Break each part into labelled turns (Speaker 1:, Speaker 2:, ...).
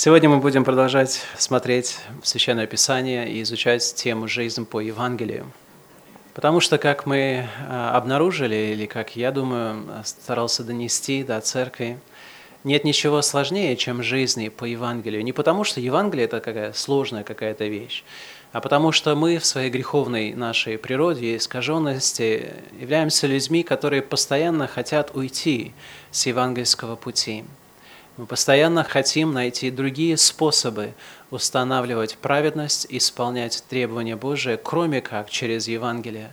Speaker 1: Сегодня мы будем продолжать смотреть Священное Писание и изучать тему «Жизнь по Евангелию». Потому что, как мы а, обнаружили, или как я думаю, старался донести до церкви, нет ничего сложнее, чем жизни по Евангелию. Не потому, что Евангелие – это какая сложная какая-то вещь, а потому что мы в своей греховной нашей природе и искаженности являемся людьми, которые постоянно хотят уйти с евангельского пути. Мы постоянно хотим найти другие способы устанавливать праведность, исполнять требования Божии, кроме как через Евангелие.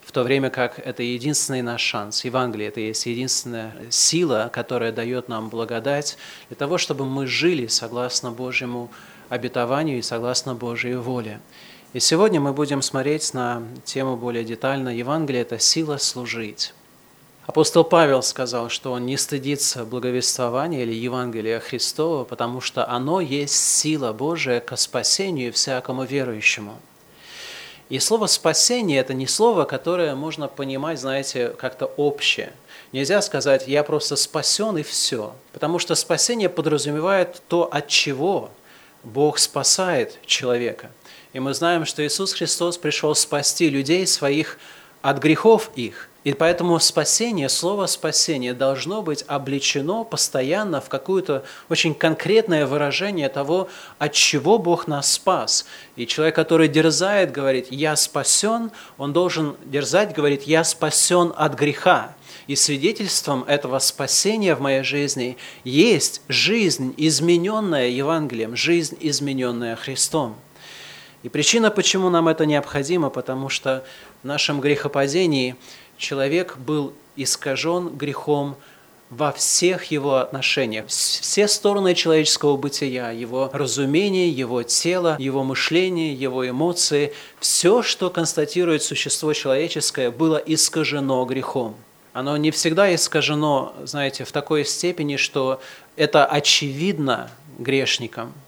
Speaker 1: В то время как это единственный наш шанс. Евангелие – это есть единственная сила, которая дает нам благодать для того, чтобы мы жили согласно Божьему обетованию и согласно Божьей воле. И сегодня мы будем смотреть на тему более детально. Евангелие – это сила служить. Апостол Павел сказал, что он не стыдится благовествования или Евангелия Христова, потому что оно есть сила Божия ко спасению всякому верующему. И слово «спасение» – это не слово, которое можно понимать, знаете, как-то общее. Нельзя сказать «я просто спасен и все», потому что спасение подразумевает то, от чего Бог спасает человека. И мы знаем, что Иисус Христос пришел спасти людей своих от грехов их – и поэтому спасение, слово спасение должно быть обличено постоянно в какое-то очень конкретное выражение того, от чего Бог нас спас. И человек, который дерзает, говорит, я спасен, он должен дерзать, говорит, я спасен от греха. И свидетельством этого спасения в моей жизни есть жизнь, измененная Евангелием, жизнь, измененная Христом. И причина, почему нам это необходимо, потому что в нашем грехопадении – человек был искажен грехом во всех его отношениях. Все стороны человеческого бытия, его разумение, его тело, его мышление, его эмоции, все, что констатирует существо человеческое, было искажено грехом. Оно не всегда искажено, знаете, в такой степени, что это очевидно грешникам –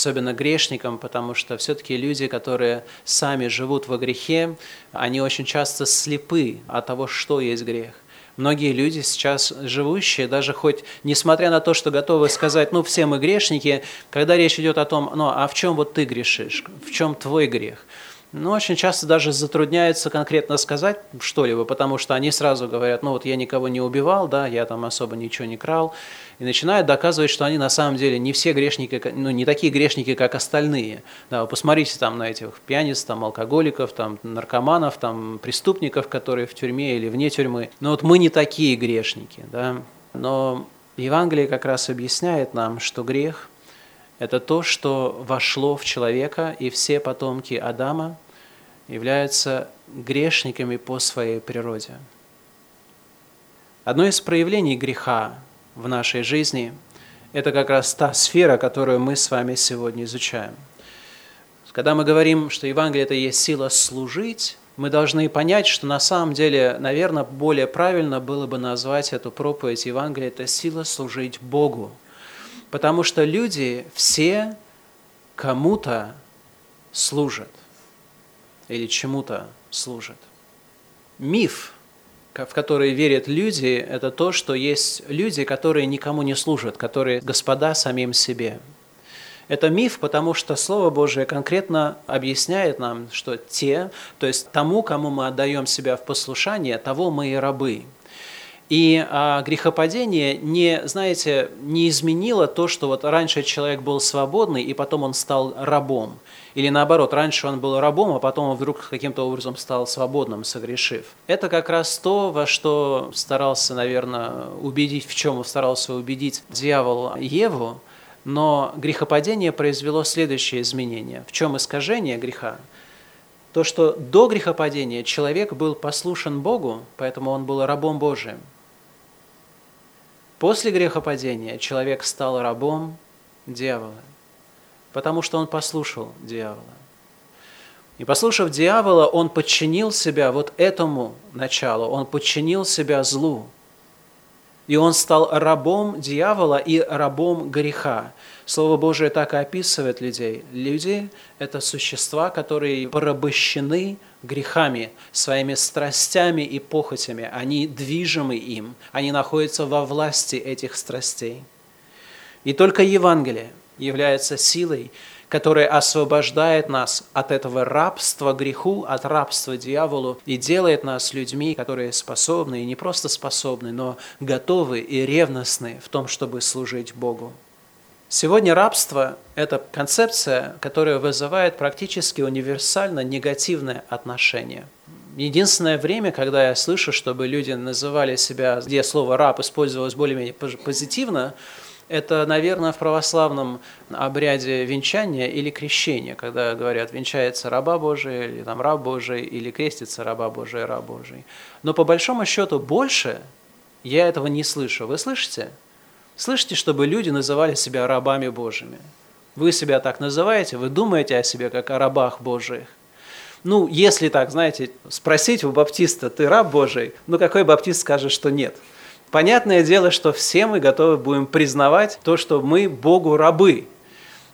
Speaker 1: особенно грешникам, потому что все-таки люди, которые сами живут во грехе, они очень часто слепы от того, что есть грех. Многие люди сейчас живущие, даже хоть несмотря на то, что готовы сказать, ну все мы грешники, когда речь идет о том, ну а в чем вот ты грешишь, в чем твой грех – но очень часто даже затрудняется конкретно сказать что-либо, потому что они сразу говорят, ну вот я никого не убивал, да, я там особо ничего не крал, и начинают доказывать, что они на самом деле не все грешники, ну не такие грешники, как остальные. Да, вы посмотрите там на этих пьяниц, там алкоголиков, там наркоманов, там преступников, которые в тюрьме или вне тюрьмы. Но вот мы не такие грешники, да. Но Евангелие как раз объясняет нам, что грех – это то, что вошло в человека, и все потомки Адама являются грешниками по своей природе. Одно из проявлений греха в нашей жизни – это как раз та сфера, которую мы с вами сегодня изучаем. Когда мы говорим, что Евангелие – это есть сила служить, мы должны понять, что на самом деле, наверное, более правильно было бы назвать эту проповедь Евангелия – это сила служить Богу – Потому что люди все кому-то служат или чему-то служат. Миф, в который верят люди, это то, что есть люди, которые никому не служат, которые господа самим себе. Это миф, потому что Слово Божие конкретно объясняет нам, что те, то есть тому, кому мы отдаем себя в послушание, того мы и рабы – и а, грехопадение не, знаете, не изменило то, что вот раньше человек был свободный, и потом он стал рабом. Или наоборот, раньше он был рабом, а потом он вдруг каким-то образом стал свободным, согрешив. Это как раз то, во что старался, наверное, убедить, в чем старался убедить дьявол Еву, но грехопадение произвело следующее изменение. В чем искажение греха? То, что до грехопадения человек был послушен Богу, поэтому он был рабом Божиим. После грехопадения человек стал рабом дьявола, потому что он послушал дьявола. И послушав дьявола, он подчинил себя вот этому началу, он подчинил себя злу. И он стал рабом дьявола и рабом греха. Слово Божие так и описывает людей. Люди – это существа, которые порабощены грехами, своими страстями и похотями. Они движимы им, они находятся во власти этих страстей. И только Евангелие, является силой, которая освобождает нас от этого рабства греху, от рабства дьяволу и делает нас людьми, которые способны, и не просто способны, но готовы и ревностны в том, чтобы служить Богу. Сегодня рабство – это концепция, которая вызывает практически универсально негативное отношение. Единственное время, когда я слышу, чтобы люди называли себя, где слово «раб» использовалось более-менее позитивно, это, наверное, в православном обряде венчания или крещения, когда говорят «венчается раба Божия» или там «раб Божий» или «крестится раба Божия» «раб Божий». Но по большому счету больше я этого не слышу. Вы слышите? Слышите, чтобы люди называли себя рабами Божьими? Вы себя так называете? Вы думаете о себе как о рабах Божьих? Ну, если так, знаете, спросить у баптиста, ты раб Божий, ну какой баптист скажет, что нет? Понятное дело, что все мы готовы будем признавать то, что мы Богу рабы.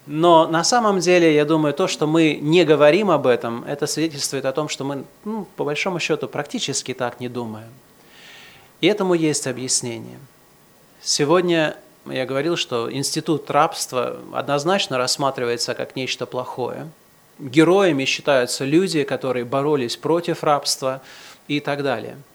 Speaker 1: Но на самом деле, я думаю, то, что мы не говорим об этом, это свидетельствует о том, что мы, ну, по большому счету, практически так не думаем. И этому есть объяснение – Сегодня я говорил, что институт рабства однозначно рассматривается как нечто плохое. Героями считаются люди, которые боролись против рабства и так далее –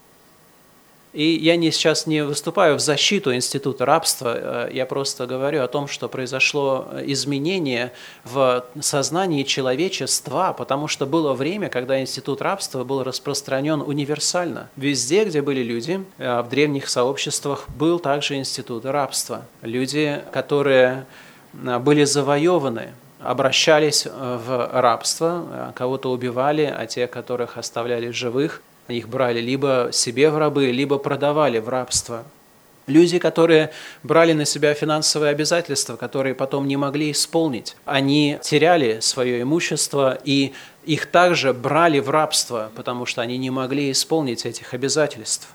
Speaker 1: и я не, сейчас не выступаю в защиту института рабства, э, я просто говорю о том, что произошло изменение в сознании человечества, потому что было время, когда институт рабства был распространен универсально. Везде, где были люди, э, в древних сообществах был также институт рабства. Люди, которые э, были завоеваны, обращались в рабство, кого-то убивали, а те, которых оставляли живых, их брали либо себе в рабы, либо продавали в рабство. Люди, которые брали на себя финансовые обязательства, которые потом не могли исполнить, они теряли свое имущество и их также брали в рабство, потому что они не могли исполнить этих обязательств.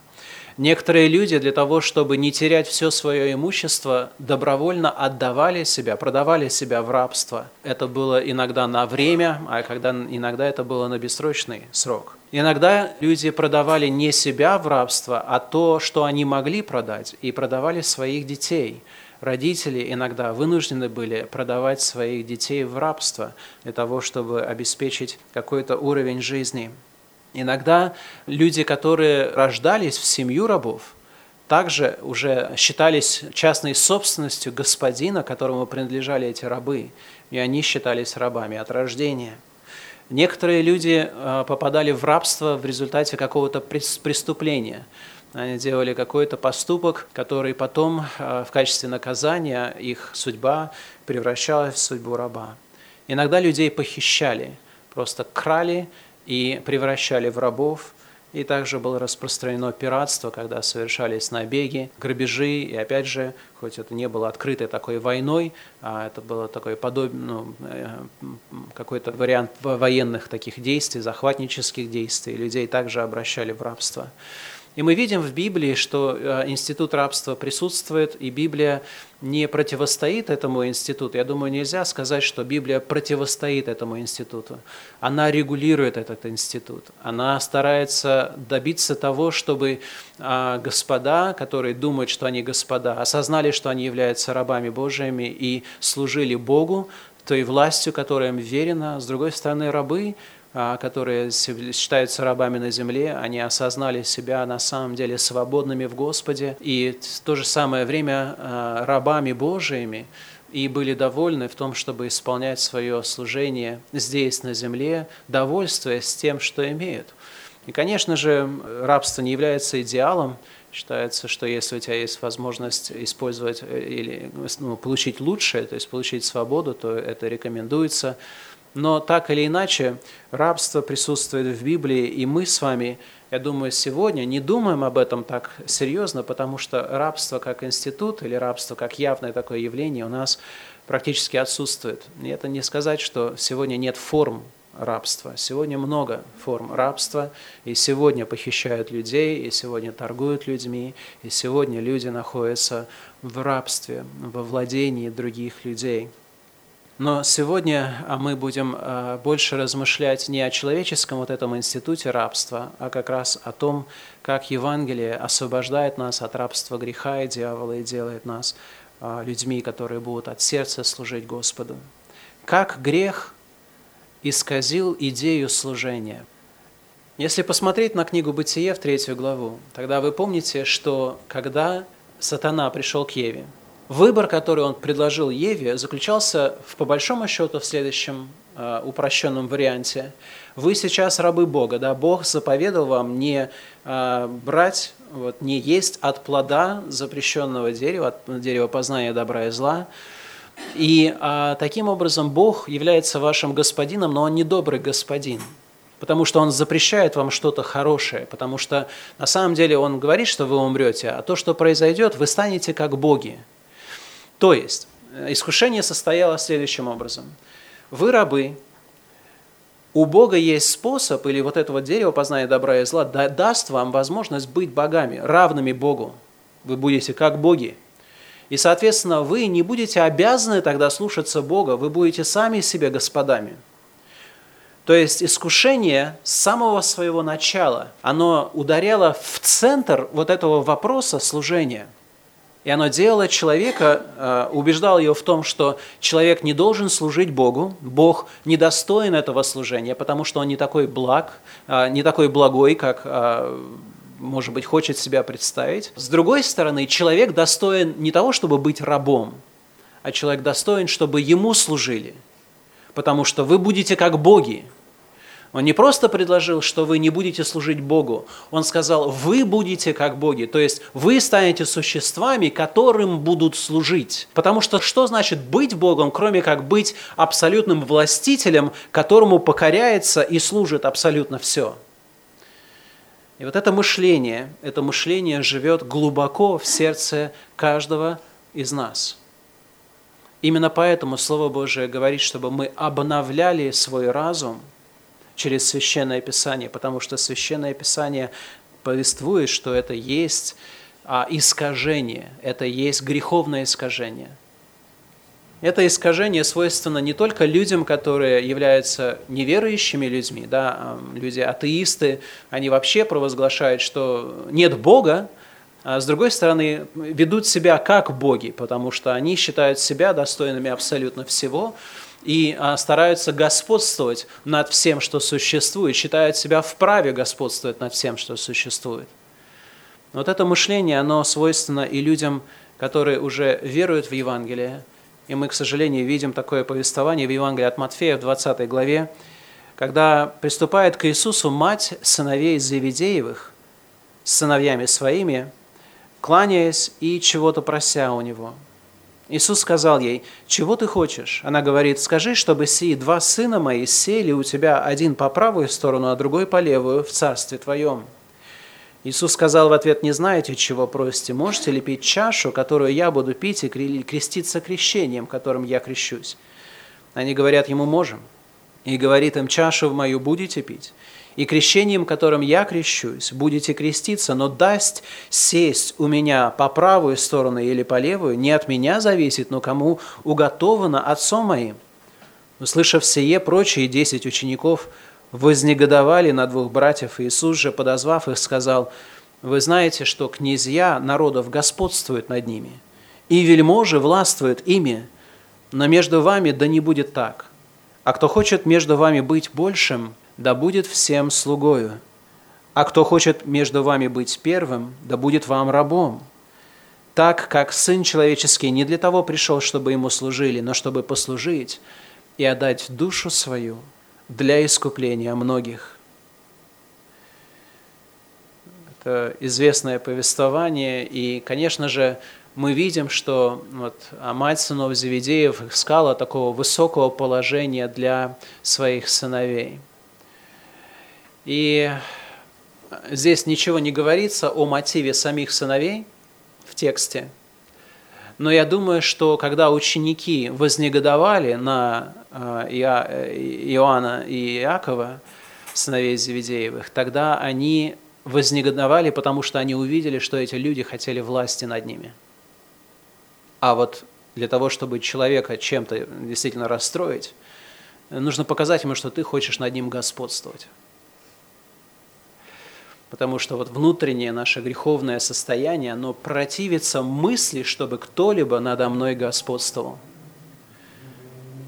Speaker 1: Некоторые люди для того, чтобы не терять все свое имущество, добровольно отдавали себя, продавали себя в рабство. Это было иногда на время, а когда, иногда это было на бессрочный срок. Иногда люди продавали не себя в рабство, а то, что они могли продать, и продавали своих детей. Родители иногда вынуждены были продавать своих детей в рабство для того, чтобы обеспечить какой-то уровень жизни. Иногда люди, которые рождались в семью рабов, также уже считались частной собственностью господина, которому принадлежали эти рабы, и они считались рабами от рождения. Некоторые люди а, попадали в рабство в результате какого-то преступления. Они делали какой-то поступок, который потом а, в качестве наказания их судьба превращалась в судьбу раба. Иногда людей похищали, просто крали и превращали в рабов. И также было распространено пиратство, когда совершались набеги, грабежи. И опять же, хоть это не было открытой такой войной, а это было такой подобие, ну, э, какой-то вариант военных таких действий, захватнических действий. Людей также обращали в рабство. И мы видим в Библии, что э, институт рабства присутствует, и Библия не противостоит этому институту. Я думаю, нельзя сказать, что Библия противостоит этому институту. Она регулирует этот институт. Она старается добиться того, чтобы а, господа, которые думают, что они господа, осознали, что они являются рабами Божьими и служили Богу, той властью, которая им верена. С другой стороны, рабы которые считаются рабами на земле, они осознали себя на самом деле свободными в Господе и в то же самое время а, рабами Божиими, и были довольны в том, чтобы исполнять свое служение здесь, на земле, довольствуясь тем, что имеют. И, конечно же, рабство не является идеалом. Считается, что если у тебя есть возможность использовать э, или ну, получить лучшее, то есть получить свободу, то это рекомендуется. Но так или иначе, рабство присутствует в Библии, и мы с вами, я думаю, сегодня не думаем об этом так серьезно, потому что рабство как институт или рабство как явное такое явление у нас практически отсутствует. И это не сказать, что сегодня нет форм рабства. Сегодня много форм рабства, и сегодня похищают людей, и сегодня торгуют людьми, и сегодня люди находятся в рабстве, во владении других людей – но сегодня а, мы будем а, больше размышлять не о человеческом вот этом институте рабства, а как раз о том, как Евангелие освобождает нас от рабства греха и дьявола и делает нас а, людьми, которые будут от сердца служить Господу. Как грех исказил идею служения. Если посмотреть на книгу «Бытие» в третью главу, тогда вы помните, что когда сатана пришел к Еве, выбор, который он предложил Еве, заключался в, по большому счету в следующем э, упрощенном варианте. Вы сейчас рабы Бога, да, Бог заповедал вам не э, брать, вот, не есть от плода запрещенного дерева, от дерева познания добра и зла, и а, таким образом Бог является вашим господином, но Он не добрый господин, потому что Он запрещает вам что-то хорошее, потому что на самом деле Он говорит, что вы умрете, а то, что произойдет, вы станете как боги. То есть, э, искушение состояло следующим образом. Вы рабы, у Бога есть способ, или вот этого дерева познания добра и зла, даст вам возможность быть богами, равными Богу. Вы будете как боги. И, соответственно, вы не будете обязаны тогда слушаться Бога, вы будете сами себе господами. То есть искушение с самого своего начала, оно ударяло в центр вот этого вопроса служения – и оно делало человека, э, убеждало его в том, что человек не должен служить Богу, Бог недостоин этого служения, потому что он не такой благ, э, не такой благой, как э, может быть, хочет себя представить. С другой стороны, человек достоин не того, чтобы быть рабом, а человек достоин, чтобы ему служили, потому что вы будете как боги, он не просто предложил, что вы не будете служить Богу. Он сказал, вы будете как боги. То есть вы станете существами, которым будут служить. Потому что что значит быть Богом, кроме как быть абсолютным властителем, которому покоряется и служит абсолютно все? И вот это мышление, это мышление живет глубоко в сердце каждого из нас. Именно поэтому Слово Божие говорит, чтобы мы обновляли свой разум – через Священное Писание, потому что Священное Писание повествует, что это есть а, искажение, это есть греховное искажение. Это искажение свойственно не только людям, которые являются неверующими людьми, да, люди атеисты, они вообще провозглашают, что нет Бога, а с другой стороны, ведут себя как боги, потому что они считают себя достойными абсолютно всего, и а, стараются господствовать над всем, что существует, считают себя вправе господствовать над всем, что существует. Вот это мышление, оно свойственно и людям, которые уже веруют в Евангелие. И мы, к сожалению, видим такое повествование в Евангелии от Матфея в 20 главе, когда приступает к Иисусу мать сыновей Завидеевых с сыновьями своими, кланяясь и чего-то прося у него – Иисус сказал ей, «Чего ты хочешь?» Она говорит, «Скажи, чтобы сии два сына мои сели у тебя один по правую сторону, а другой по левую в царстве твоем». Иисус сказал в ответ, «Не знаете, чего просите? Можете ли пить чашу, которую я буду пить, и креститься крещением, которым я крещусь?» Они говорят ему, «Можем». И говорит им, «Чашу в мою будете пить?» И крещением, которым я крещусь, будете креститься, но дасть сесть у меня по правую сторону или по левую, не от меня зависит, но кому уготовано отцом моим». Услышав сие, прочие десять учеников вознегодовали на двух братьев, Иисус же, подозвав их, сказал, «Вы знаете, что князья народов господствуют над ними, и вельможи властвуют ими, но между вами да не будет так. А кто хочет между вами быть большим – да будет всем слугою. А кто хочет между вами быть первым, да будет вам рабом. Так как Сын Человеческий не для того пришел, чтобы Ему служили, но чтобы послужить и отдать душу свою для искупления многих. Это известное повествование, и, конечно же, мы видим, что вот, мать сынов Завидеев искала такого высокого положения для своих сыновей – и здесь ничего не говорится о мотиве самих сыновей в тексте, но я думаю, что когда ученики вознегодовали на э, Иоанна и Иакова, сыновей Завидеевых, тогда они вознегодовали, потому что они увидели, что эти люди хотели власти над ними. А вот для того, чтобы человека чем-то действительно расстроить, нужно показать ему, что ты хочешь над ним господствовать. Потому что вот внутреннее наше греховное состояние, оно противится мысли, чтобы кто-либо надо мной господствовал.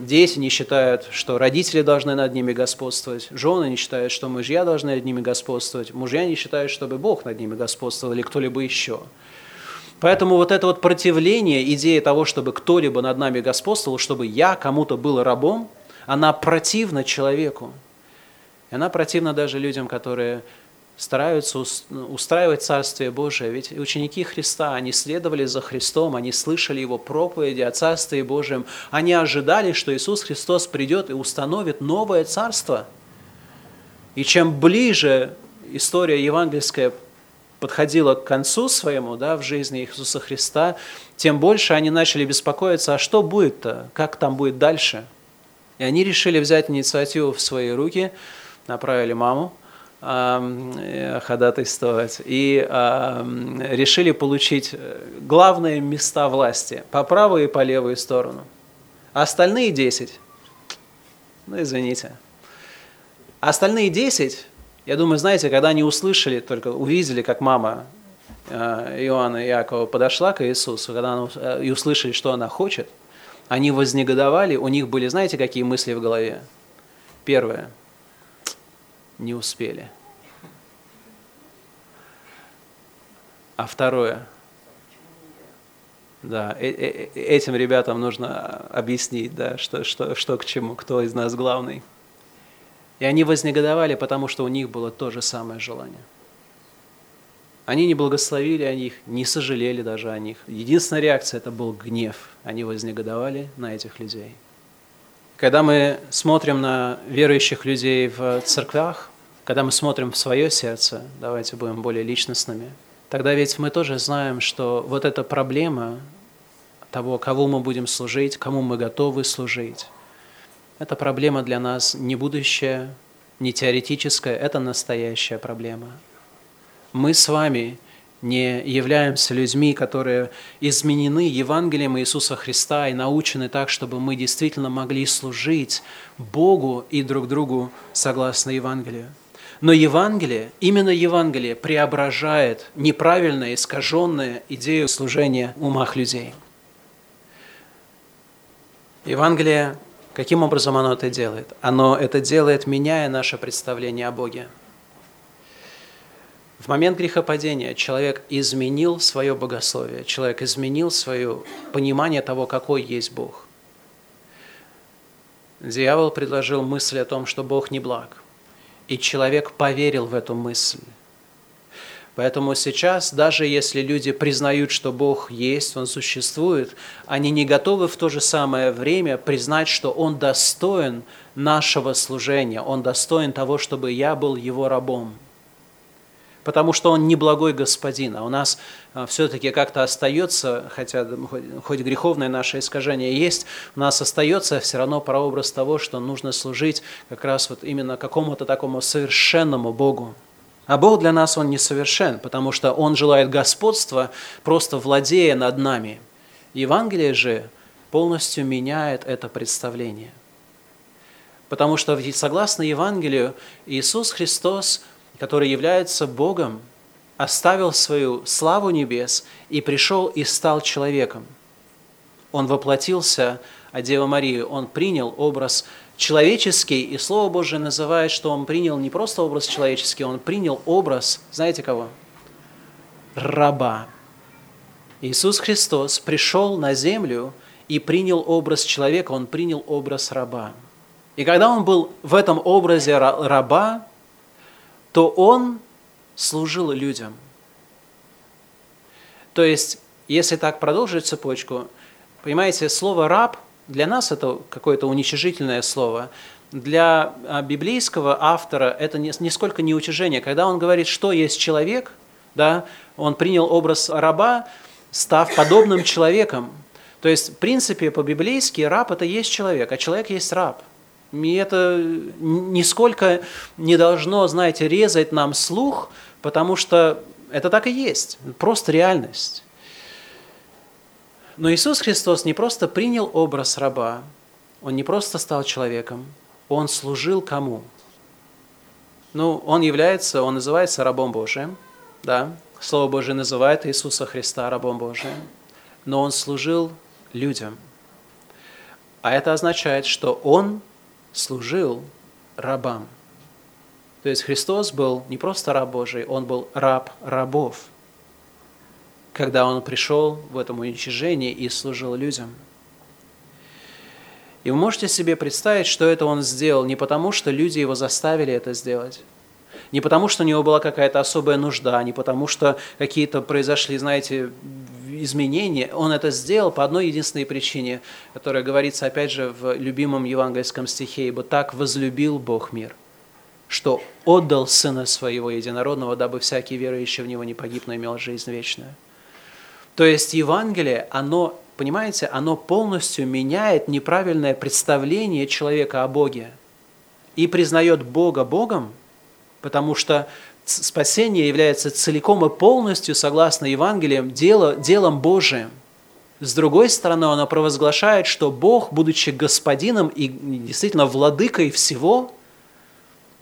Speaker 1: Дети не считают, что родители должны над ними господствовать. Жены не считают, что мужья должны над ними господствовать. Мужья не считают, чтобы Бог над ними господствовал или кто-либо еще. Поэтому вот это вот противление, идея того, чтобы кто-либо над нами господствовал, чтобы я кому-то был рабом, она противна человеку. И она противна даже людям, которые стараются устраивать Царствие Божие. Ведь ученики Христа, они следовали за Христом, они слышали Его проповеди о Царстве Божьем. Они ожидали, что Иисус Христос придет и установит новое Царство. И чем ближе история евангельская подходила к концу своему да, в жизни Иисуса Христа, тем больше они начали беспокоиться, а что будет-то, как там будет дальше. И они решили взять инициативу в свои руки, направили маму, ходатайствовать и решили получить э, главные места власти по правую и по левую сторону. А остальные 10, ну извините, а остальные 10, я думаю, знаете, когда они услышали, только увидели, как мама э, Иоанна и Иакова подошла к Иисусу, когда она, и услышали, что она хочет, они вознегодовали, у них были, знаете, какие мысли в голове? Первое – не успели. А второе, да, э, э, э, этим ребятам нужно объяснить, да, что, что, что к чему, кто из нас главный. И они вознегодовали, потому что у них было то же самое желание. Они не благословили о них, не сожалели даже о них. Единственная реакция – это был гнев. Они вознегодовали на этих людей – когда мы смотрим на верующих людей в церквях, когда мы смотрим в свое сердце, давайте будем более личностными, тогда ведь мы тоже знаем, что вот эта проблема того, кого мы будем служить, кому мы готовы служить, это проблема для нас не будущее, не теоретическая, это настоящая проблема. Мы с вами не являемся людьми, которые изменены Евангелием Иисуса Христа и научены так, чтобы мы действительно могли служить Богу и друг другу согласно Евангелию. Но Евангелие, именно Евангелие преображает неправильно искаженную идею служения в умах людей. Евангелие, каким образом оно это делает? Оно это делает, меняя наше представление о Боге. В момент грехопадения человек изменил свое богословие, человек изменил свое понимание того, какой есть Бог. Дьявол предложил мысль о том, что Бог не благ, и человек поверил в эту мысль. Поэтому сейчас, даже если люди признают, что Бог есть, Он существует, они не готовы в то же самое время признать, что Он достоин нашего служения, Он достоин того, чтобы я был Его рабом – потому что он не благой господин, а у нас а, все-таки как-то остается, хотя хоть греховное наше искажение есть, у нас остается все равно прообраз того, что нужно служить как раз вот именно какому-то такому совершенному Богу. А Бог для нас, Он несовершен, потому что Он желает господства, просто владея над нами. Евангелие же полностью меняет это представление. Потому что согласно Евангелию Иисус Христос – который является Богом, оставил свою славу небес и пришел и стал человеком. Он воплотился, а Дева Мария, он принял образ человеческий, и Слово Божие называет, что он принял не просто образ человеческий, он принял образ, знаете кого? Раба. Иисус Христос пришел на землю и принял образ человека, он принял образ раба. И когда он был в этом образе раба, то он служил людям. То есть, если так продолжить цепочку, понимаете, слово «раб» для нас это какое-то уничижительное слово. Для а, библейского автора это нисколько не утяжение. Когда он говорит, что есть человек, да, он принял образ раба, став подобным человеком. То есть, в принципе, по-библейски раб – это есть человек, а человек есть раб – и это нисколько не должно, знаете, резать нам слух, потому что это так и есть, просто реальность. Но Иисус Христос не просто принял образ раба, Он не просто стал человеком, Он служил кому? Ну, он является, он называется рабом Божиим, да. Слово Божие называет Иисуса Христа рабом Божиим, но он служил людям. А это означает, что он служил рабам. То есть Христос был не просто раб Божий, он был раб рабов, когда он пришел в этом уничижении и служил людям. И вы можете себе представить, что это он сделал не потому, что люди его заставили это сделать, не потому, что у него была какая-то особая нужда, не потому, что какие-то произошли, знаете, изменения. Он это сделал по одной единственной причине, которая говорится, опять же, в любимом евангельском стихе, «Ибо так возлюбил Бог мир, что отдал Сына Своего Единородного, дабы всякий верующий в Него не погиб, но имел жизнь вечную». То есть Евангелие, оно, понимаете, оно полностью меняет неправильное представление человека о Боге и признает Бога Богом, потому что спасение является целиком и полностью, согласно Евангелиям, дело, делом Божиим. С другой стороны, оно провозглашает, что Бог, будучи господином и действительно владыкой всего,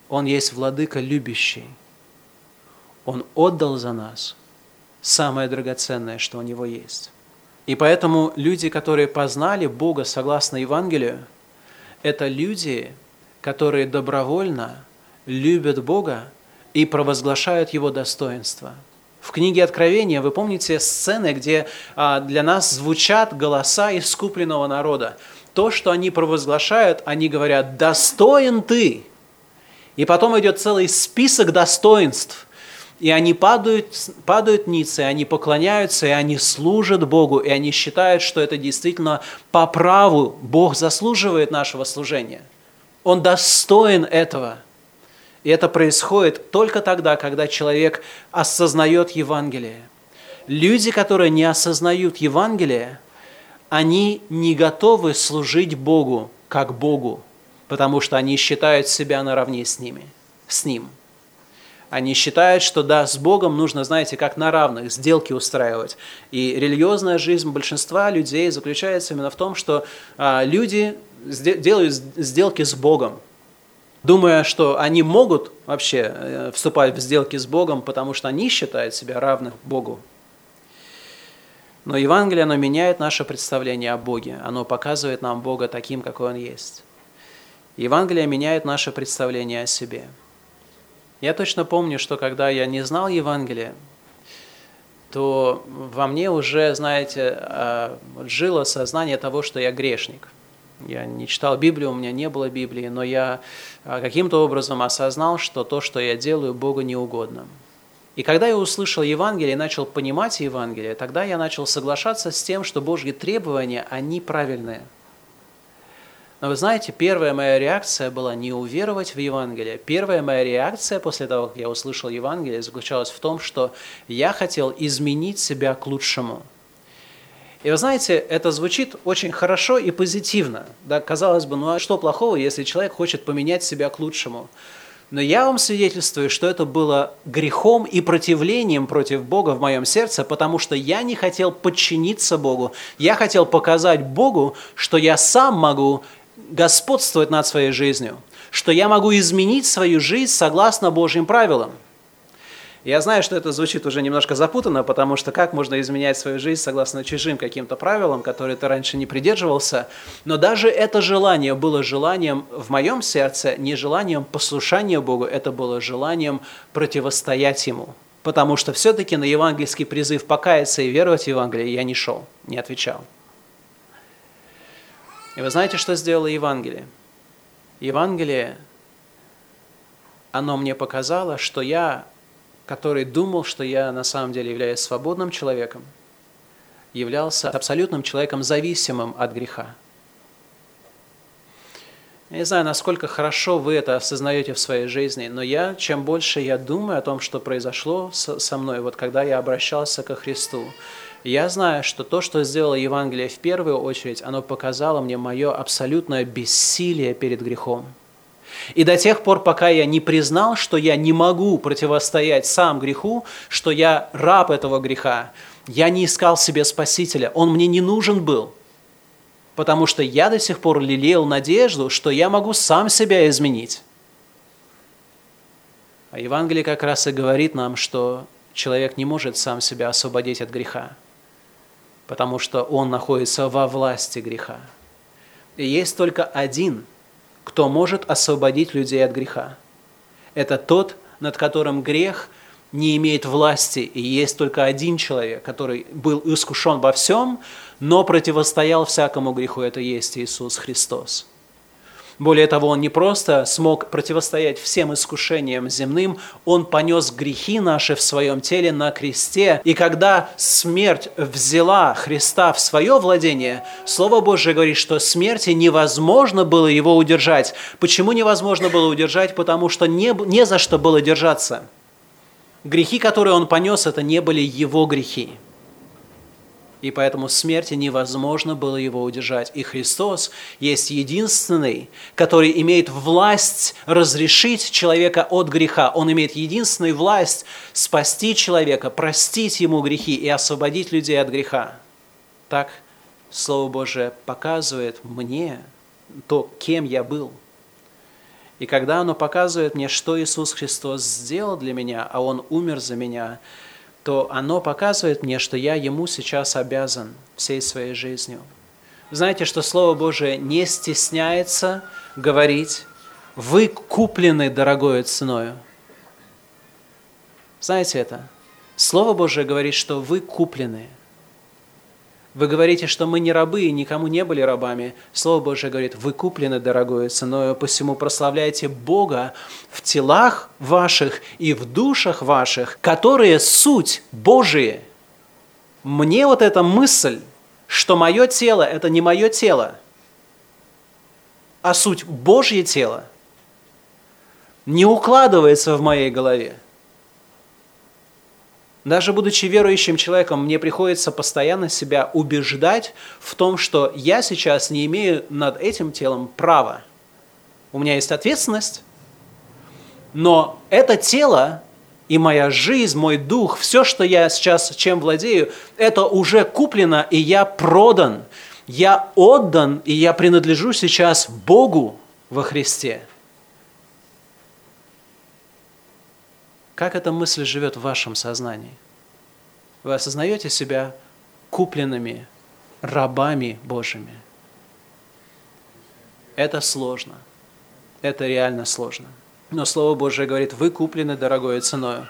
Speaker 1: Он есть владыка любящий. Он отдал за нас самое драгоценное, что у Него есть. И поэтому люди, которые познали Бога согласно Евангелию, это люди, которые добровольно любят Бога и провозглашают его достоинство. В книге Откровения вы помните сцены, где а, для нас звучат голоса искупленного народа. То, что они провозглашают, они говорят «достоин ты». И потом идет целый список достоинств. И они падают, падают ниц, и они поклоняются, и они служат Богу, и они считают, что это действительно по праву Бог заслуживает нашего служения. Он достоин этого – и это происходит только тогда, когда человек осознает Евангелие. Люди, которые не осознают Евангелие, они не готовы служить Богу как Богу, потому что они считают себя наравне с ними, с Ним. Они считают, что да, с Богом нужно, знаете, как на равных, сделки устраивать. И религиозная жизнь большинства людей заключается именно в том, что а, люди делают сделки с Богом думая, что они могут вообще э, вступать в сделки с Богом, потому что они считают себя равных Богу. Но Евангелие, оно меняет наше представление о Боге. Оно показывает нам Бога таким, какой Он есть. Евангелие меняет наше представление о себе. Я точно помню, что когда я не знал Евангелия, то во мне уже, знаете, а, жило сознание того, что я грешник – я не читал Библию, у меня не было Библии, но я а, каким-то образом осознал, что то, что я делаю, Богу не угодно. И когда я услышал Евангелие и начал понимать Евангелие, тогда я начал соглашаться с тем, что Божьи требования, они правильные. Но вы знаете, первая моя реакция была не уверовать в Евангелие. Первая моя реакция после того, как я услышал Евангелие, заключалась в том, что я хотел изменить себя к лучшему – и вы знаете, это звучит очень хорошо и позитивно. Да, казалось бы, ну а что плохого, если человек хочет поменять себя к лучшему? Но я вам свидетельствую, что это было грехом и противлением против Бога в моем сердце, потому что я не хотел подчиниться Богу. Я хотел показать Богу, что я сам могу господствовать над своей жизнью, что я могу изменить свою жизнь согласно Божьим правилам – я знаю, что это звучит уже немножко запутанно, потому что как можно изменять свою жизнь согласно чужим каким-то правилам, которые ты раньше не придерживался, но даже это желание было желанием в моем сердце, не желанием послушания Богу, это было желанием противостоять Ему. Потому что все-таки на евангельский призыв покаяться и веровать в Евангелие я не шел, не отвечал. И вы знаете, что сделало Евангелие? Евангелие, оно мне показало, что я который думал, что я на самом деле являюсь свободным человеком, являлся абсолютным человеком, зависимым от греха. Я не знаю, насколько хорошо вы это осознаете в своей жизни, но я, чем больше я думаю о том, что произошло со мной, вот когда я обращался ко Христу, я знаю, что то, что сделало Евангелие в первую очередь, оно показало мне мое абсолютное бессилие перед грехом. И до тех пор, пока я не признал, что я не могу противостоять сам греху, что я раб этого греха, я не искал себе спасителя, он мне не нужен был. Потому что я до сих пор лелеял надежду, что я могу сам себя изменить. А Евангелие как раз и говорит нам, что человек не может сам себя освободить от греха, потому что он находится во власти греха. И есть только один, кто может освободить людей от греха. Это тот, над которым грех не имеет власти, и есть только один человек, который был искушен во всем, но противостоял всякому греху, это есть Иисус Христос. Более того, он не просто смог противостоять всем искушениям земным, он понес грехи наши в своем теле на кресте. И когда смерть взяла Христа в свое владение, Слово Божие говорит, что смерти невозможно было его удержать. Почему невозможно было удержать? Потому что не, не за что было держаться. Грехи, которые он понес, это не были его грехи и поэтому смерти невозможно было его удержать. И Христос есть единственный, который имеет власть разрешить человека от греха. Он имеет единственную власть спасти человека, простить ему грехи и освободить людей от греха. Так Слово Божие показывает мне то, кем я был. И когда оно показывает мне, что Иисус Христос сделал для меня, а Он умер за меня – то оно показывает мне, что я Ему сейчас обязан всей своей жизнью. Знаете, что Слово Божие не стесняется говорить, вы куплены дорогой ценою. Знаете это? Слово Божие говорит, что вы куплены – вы говорите, что мы не рабы и никому не были рабами. Слово Божие говорит, вы куплены дорогою ценою, посему прославляйте Бога в телах ваших и в душах ваших, которые суть Божие. Мне вот эта мысль, что мое тело – это не мое тело, а суть Божье тело, не укладывается в моей голове – даже будучи верующим человеком, мне приходится постоянно себя убеждать в том, что я сейчас не имею над этим телом права. У меня есть ответственность, но это тело и моя жизнь, мой дух, все, что я сейчас чем владею, это уже куплено, и я продан, я отдан, и я принадлежу сейчас Богу во Христе. Как эта мысль живет в вашем сознании? Вы осознаете себя купленными рабами Божьими? Это сложно. Это реально сложно. Но Слово Божие говорит, вы куплены дорогой ценою.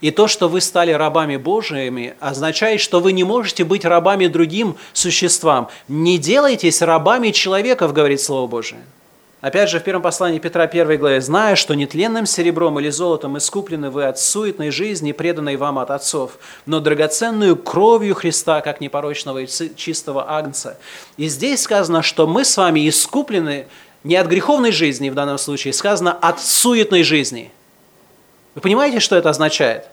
Speaker 1: И то, что вы стали рабами Божьими, означает, что вы не можете быть рабами другим существам. Не делайтесь рабами человеков, говорит Слово Божие. Опять же, в первом послании Петра 1 главе, «Зная, что нетленным серебром или золотом искуплены вы от суетной жизни, преданной вам от отцов, но драгоценную кровью Христа, как непорочного и чистого агнца». И здесь сказано, что мы с вами искуплены не от греховной жизни в данном случае, сказано от суетной жизни. Вы понимаете, что это означает?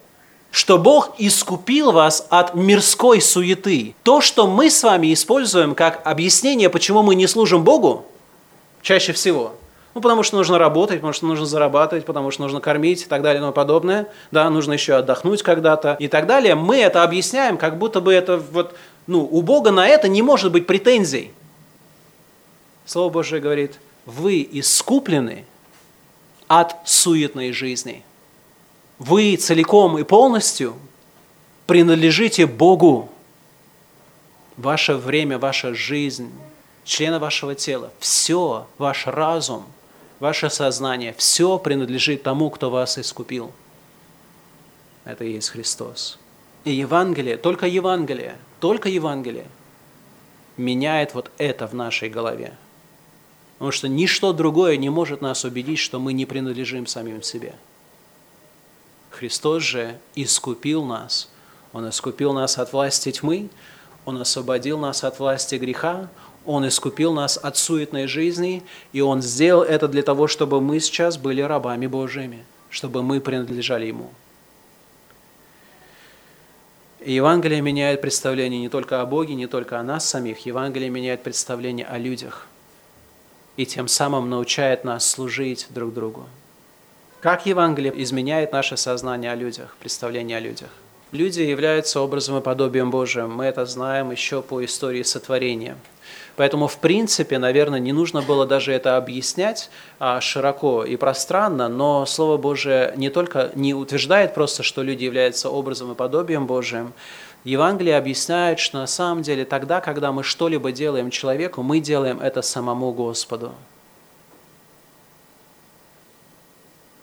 Speaker 1: что Бог искупил вас от мирской суеты. То, что мы с вами используем как объяснение, почему мы не служим Богу, чаще всего. Ну, потому что нужно работать, потому что нужно зарабатывать, потому что нужно кормить и так далее и тому подобное. Да, нужно еще отдохнуть когда-то и так далее. Мы это объясняем, как будто бы это вот, ну, у Бога на это не может быть претензий. Слово Божие говорит, вы искуплены от суетной жизни. Вы целиком и полностью принадлежите Богу. Ваше время, ваша жизнь, члена вашего тела, все, ваш разум, ваше сознание, все принадлежит тому, кто вас искупил. Это и есть Христос. И Евангелие, только Евангелие, только Евангелие меняет вот это в нашей голове. Потому что ничто другое не может нас убедить, что мы не принадлежим самим себе. Христос же искупил нас. Он искупил нас от власти тьмы, Он освободил нас от власти греха, он искупил нас от суетной жизни, и Он сделал это для того, чтобы мы сейчас были рабами Божьими, чтобы мы принадлежали Ему. И Евангелие меняет представление не только о Боге, не только о нас самих. Евангелие меняет представление о людях. И тем самым научает нас служить друг другу. Как Евангелие изменяет наше сознание о людях, представление о людях? Люди являются образом и подобием Божиим. Мы это знаем еще по истории сотворения. Поэтому, в принципе, наверное, не нужно было даже это объяснять а, широко и пространно, но Слово Божие не только не утверждает просто, что люди являются образом и подобием Божиим, Евангелие объясняет, что на самом деле тогда, когда мы что-либо делаем человеку, мы делаем это самому Господу.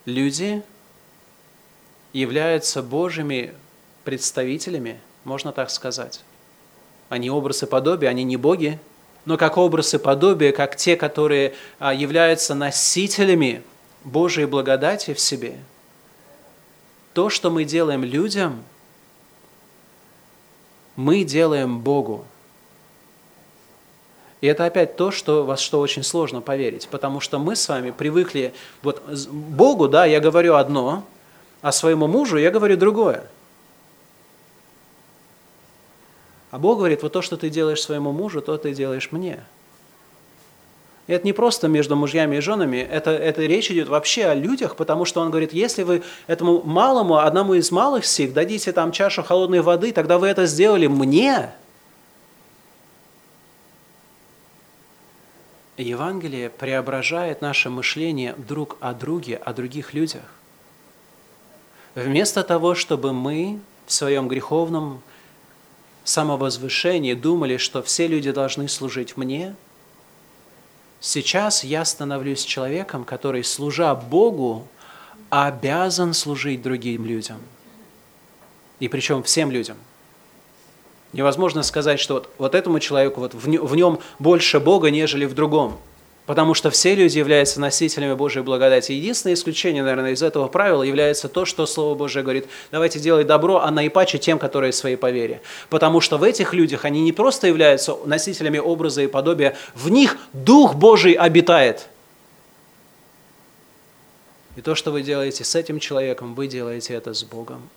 Speaker 1: Люди являются Божьими представителями, можно так сказать. Они образ и подобие, они не боги, но как образ и подобие, как те, которые а, являются носителями Божьей благодати в себе. То, что мы делаем людям, мы делаем Богу. И это опять то, что, во что очень сложно поверить, потому что мы с вами привыкли, вот Богу, да, я говорю одно, а своему мужу я говорю другое. А Бог говорит, вот то, что ты делаешь своему мужу, то ты делаешь мне. И это не просто между мужьями и женами, это, это речь идет вообще о людях, потому что он говорит, если вы этому малому, одному из малых сих, дадите там чашу холодной воды, тогда вы это сделали мне. Евангелие преображает наше мышление друг о друге, о других людях. Вместо того, чтобы мы в своем греховном самовозвышении думали, что все люди должны служить мне, сейчас я становлюсь человеком, который, служа Богу, обязан служить другим людям. И причем всем людям. Невозможно сказать, что вот, вот этому человеку вот в нем больше Бога, нежели в другом – Потому что все люди являются носителями Божьей благодати. Единственное исключение, наверное, из этого правила является то, что Слово Божие говорит, давайте делать добро, а наипаче тем, которые свои по вере. Потому что в этих людях они не просто являются носителями образа и подобия, в них Дух Божий обитает. И то, что вы делаете с этим человеком, вы делаете это с Богом.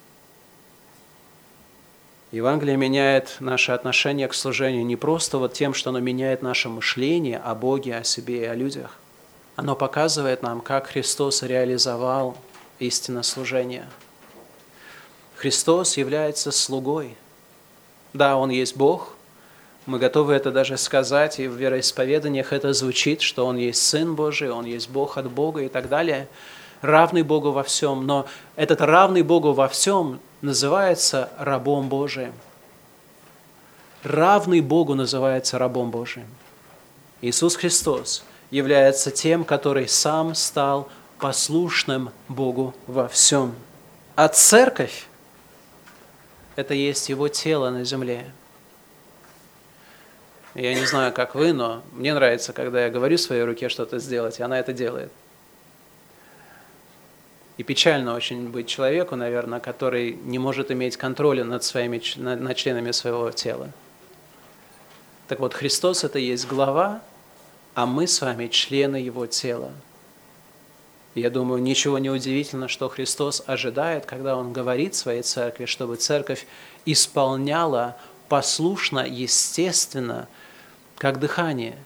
Speaker 1: Евангелие меняет наше отношение к служению не просто вот тем, что оно меняет наше мышление о Боге, о себе и о людях. Оно показывает нам, как Христос реализовал истинное служение. Христос является слугой. Да, Он есть Бог. Мы готовы это даже сказать, и в вероисповеданиях это звучит, что Он есть Сын Божий, Он есть Бог от Бога и так далее – равный Богу во всем, но этот равный Богу во всем называется рабом Божиим. Равный Богу называется рабом Божиим. Иисус Христос является тем, который сам стал послушным Богу во всем. А церковь – это есть Его тело на земле. Я не знаю, как вы, но мне нравится, когда я говорю своей руке что-то сделать, и она это делает – и печально очень быть человеку, наверное, который не может иметь контроля над, своими, над членами своего тела. Так вот, Христос – это есть глава, а мы с вами члены Его тела. я думаю, ничего не удивительно, что Христос ожидает, когда Он говорит своей церкви, чтобы церковь исполняла послушно, естественно, как дыхание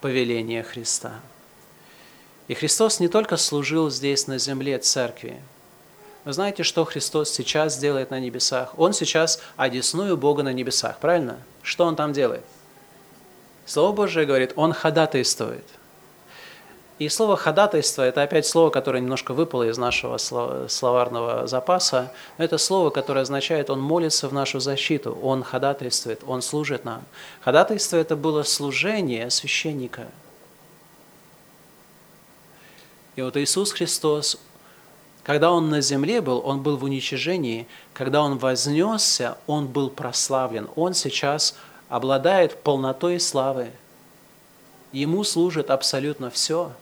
Speaker 1: повеления Христа. И Христос не только служил здесь на земле церкви. Вы знаете, что Христос сейчас делает на небесах? Он сейчас одесную Бога на небесах, правильно? Что Он там делает? Слово Божие говорит, Он ходатайствует. И слово «ходатайство» – это опять слово, которое немножко выпало из нашего словарного запаса. Но это слово, которое означает «он молится в нашу защиту», «он ходатайствует», «он служит нам». Ходатайство – это было служение священника – и вот Иисус Христос, когда Он на земле был, Он был в уничижении, когда Он вознесся, Он был прославлен. Он сейчас обладает полнотой славы. Ему служит абсолютно все.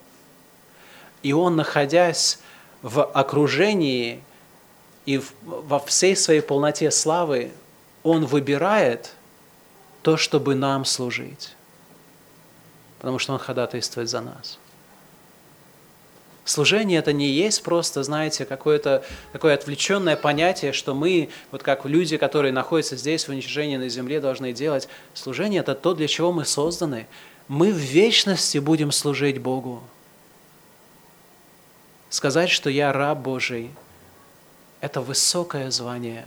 Speaker 1: И Он, находясь в окружении и во всей своей полноте славы, Он выбирает то, чтобы нам служить. Потому что Он ходатайствует за нас. Служение это не есть просто, знаете, какое-то такое отвлеченное понятие, что мы, вот как люди, которые находятся здесь в уничижении на земле, должны делать. Служение это то, для чего мы созданы. Мы в вечности будем служить Богу. Сказать, что я раб Божий, это высокое звание.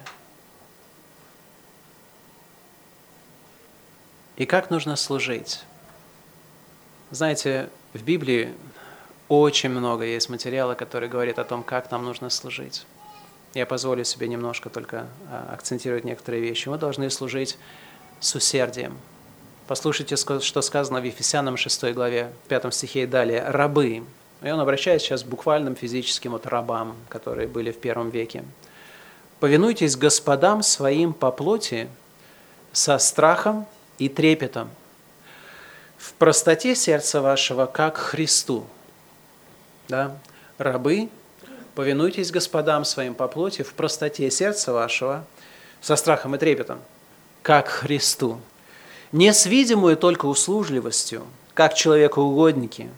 Speaker 1: И как нужно служить? Знаете, в Библии очень много есть материала, который говорит о том, как нам нужно служить. Я позволю себе немножко только а, акцентировать некоторые вещи. Мы должны служить с усердием. Послушайте, что сказано в Ефесянам 6 главе, 5 стихе и далее. «Рабы». И он обращается сейчас к буквальным физическим вот рабам, которые были в первом веке. «Повинуйтесь господам своим по плоти со страхом и трепетом, в простоте сердца вашего, как Христу». Да? Рабы, повинуйтесь господам своим по плоти в простоте сердца вашего, со страхом и трепетом, как Христу. Не с видимую только услужливостью, как человекоугодники,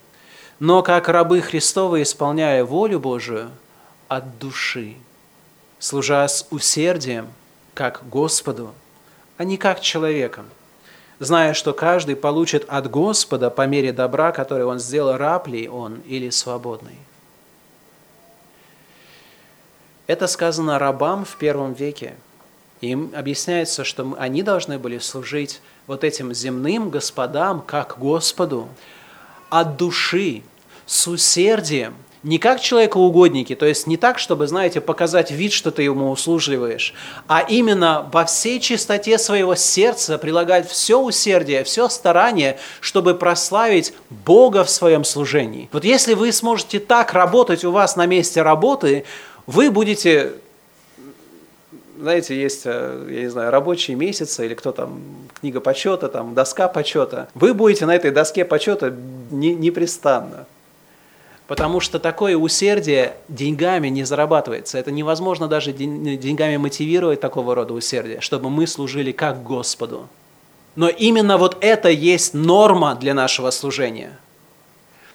Speaker 1: но как рабы Христовы, исполняя волю Божию от души, служа с усердием, как Господу, а не как человеком, зная, что каждый получит от Господа по мере добра, которое он сделал, раб ли он или свободный. Это сказано рабам в первом веке. Им объясняется, что они должны были служить вот этим земным господам, как Господу, от души, с усердием, не как человекоугодники, то есть не так, чтобы, знаете, показать вид, что ты ему услужливаешь, а именно во всей чистоте своего сердца прилагать все усердие, все старание, чтобы прославить Бога в своем служении. Вот если вы сможете так работать у вас на месте работы, вы будете знаете, есть, э, я не знаю, рабочие месяцы или кто там, книга почета, там, доска почета. Вы будете на этой доске почета не, непрестанно. Потому что такое усердие деньгами не зарабатывается. Это невозможно даже деньгами мотивировать такого рода усердие, чтобы мы служили как Господу. Но именно вот это есть норма для нашего служения –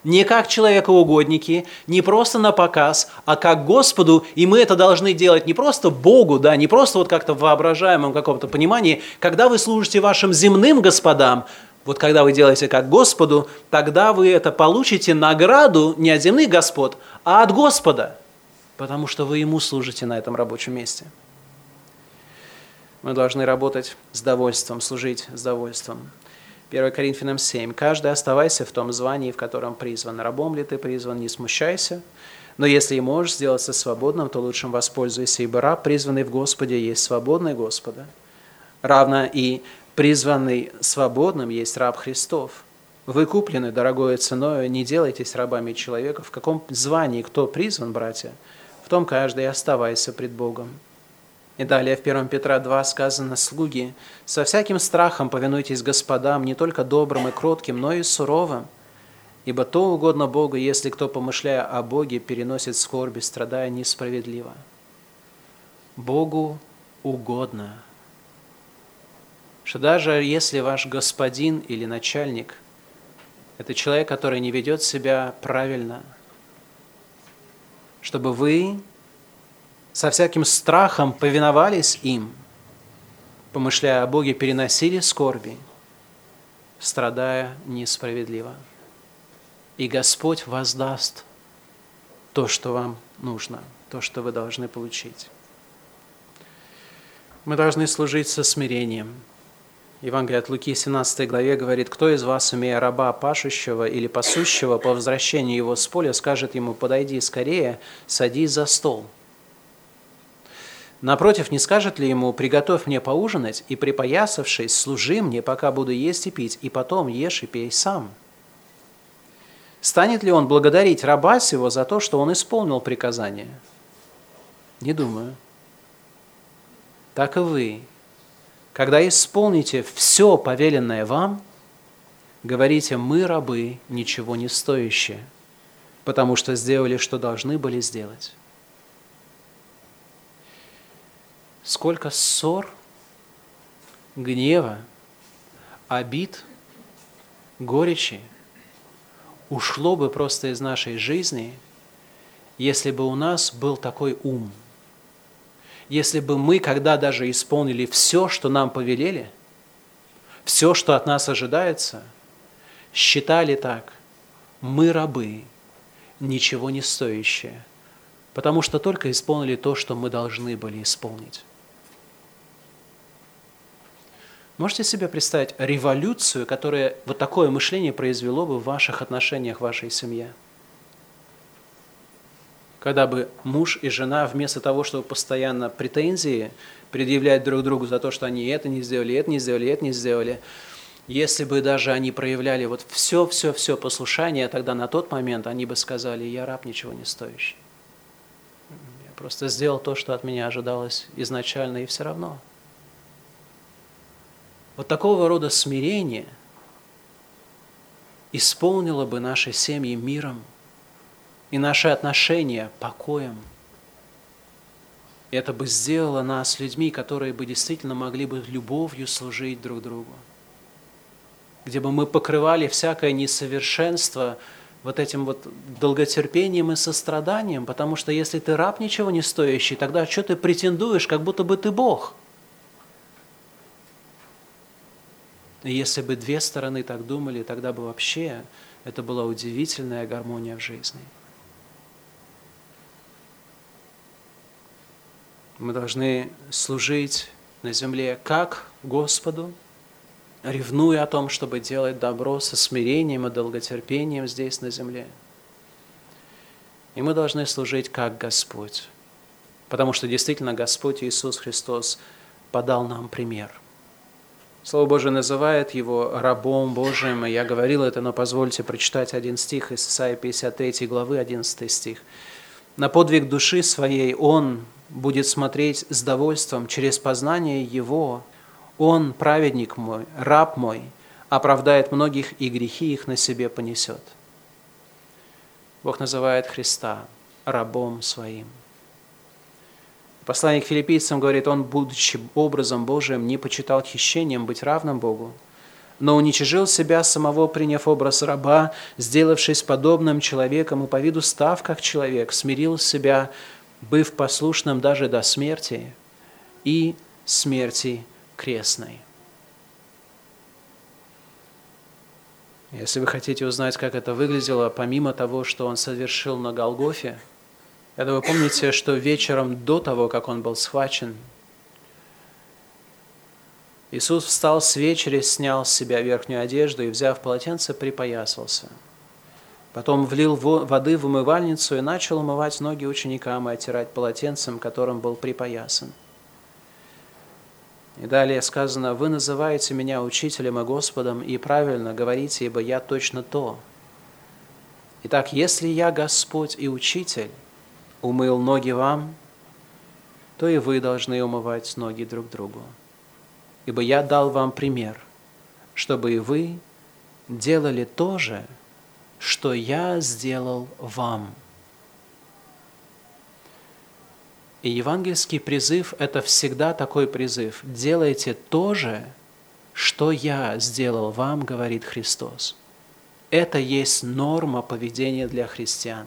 Speaker 1: не как человекоугодники, не просто на показ, а как Господу, и мы это должны делать не просто Богу, да, не просто вот как-то в воображаемом каком-то понимании, когда вы служите вашим земным господам, вот когда вы делаете как Господу, тогда вы это получите награду не от земных господ, а от Господа, потому что вы Ему служите на этом рабочем месте. Мы должны работать с довольством, служить с довольством. 1 Коринфянам 7. «Каждый оставайся в том звании, в котором призван. Рабом ли ты призван, не смущайся. Но если и можешь сделаться свободным, то лучшим воспользуйся, ибо раб, призванный в Господе, есть свободный Господа. Равно и призванный свободным есть раб Христов. Вы куплены дорогой ценой, не делайтесь рабами человека. В каком звании кто призван, братья, в том каждый оставайся пред Богом. И далее в 1 Петра 2 сказано, «Слуги, со всяким страхом повинуйтесь господам, не только добрым и кротким, но и суровым, ибо то угодно Богу, если кто, помышляя о Боге, переносит скорби, страдая несправедливо». Богу угодно, что даже если ваш господин или начальник – это человек, который не ведет себя правильно, чтобы вы со всяким страхом повиновались им, помышляя о Боге, переносили скорби, страдая несправедливо. И Господь воздаст то, что вам нужно, то, что вы должны получить. Мы должны служить со смирением. Евангелие от Луки, 17 главе говорит, «Кто из вас, имея раба пашущего или пасущего, по возвращению его с поля, скажет ему, подойди скорее, садись за стол». Напротив, не скажет ли ему, приготовь мне поужинать, и припоясавшись, служи мне, пока буду есть и пить, и потом ешь и пей сам? Станет ли он благодарить раба сего за то, что он исполнил приказание? Не думаю. Так и вы, когда исполните все повеленное вам, говорите, мы рабы, ничего не стоящие, потому что сделали, что должны были сделать. сколько ссор, гнева, обид, горечи ушло бы просто из нашей жизни, если бы у нас был такой ум. Если бы мы, когда даже исполнили все, что нам повелели, все, что от нас ожидается, считали так, мы рабы, ничего не стоящие, потому что только исполнили то, что мы должны были исполнить. Можете себе представить революцию, которая вот такое мышление произвело бы в ваших отношениях, в вашей семье? Когда бы муж и жена вместо того, чтобы постоянно претензии предъявлять друг другу за то, что они это не сделали, это не сделали, это не сделали, если бы даже они проявляли вот все-все-все послушание, тогда на тот момент они бы сказали, я раб ничего не стоящий. Я просто сделал то, что от меня ожидалось изначально, и все равно. Вот такого рода смирение исполнило бы наши семьи миром и наши отношения покоем. Это бы сделало нас людьми, которые бы действительно могли бы любовью служить друг другу. Где бы мы покрывали всякое несовершенство вот этим вот долготерпением и состраданием, потому что если ты раб ничего не стоящий, тогда что ты претендуешь, как будто бы ты Бог? И если бы две стороны так думали, тогда бы вообще это была удивительная гармония в жизни – Мы должны служить на земле как Господу, ревнуя о том, чтобы делать добро со смирением и долготерпением здесь на земле. И мы должны служить как Господь, потому что действительно Господь Иисус Христос подал нам пример. Слово Божие называет его рабом Божиим, и я говорил это, но позвольте прочитать один стих из Исаии 53 главы, 11 стих. «На подвиг души своей Он, будет смотреть с довольством через познание Его. Он, праведник мой, раб мой, оправдает многих, и грехи их на себе понесет. Бог называет Христа рабом своим. Посланник филиппийцам говорит, он, будучи образом Божиим, не почитал хищением быть равным Богу, но уничижил себя самого, приняв образ раба, сделавшись подобным человеком и по виду став как человек, смирил себя, быв послушным даже до смерти и смерти крестной. Если вы хотите узнать, как это выглядело, помимо того, что он совершил на Голгофе, это вы помните, что вечером до того, как он был схвачен, Иисус встал с вечери, снял с себя верхнюю одежду и, взяв полотенце, припоясался – Потом влил воды в умывальницу и начал умывать ноги ученикам и оттирать полотенцем, которым был припоясан. И далее сказано, «Вы называете меня учителем и Господом, и правильно говорите, ибо я точно то». Итак, если я Господь и Учитель, умыл ноги вам, то и вы должны умывать ноги друг другу. Ибо я дал вам пример, чтобы и вы делали то же, что я сделал вам. И евангельский призыв – это всегда такой призыв. Делайте то же, что я сделал вам, говорит Христос. Это есть норма поведения для христиан.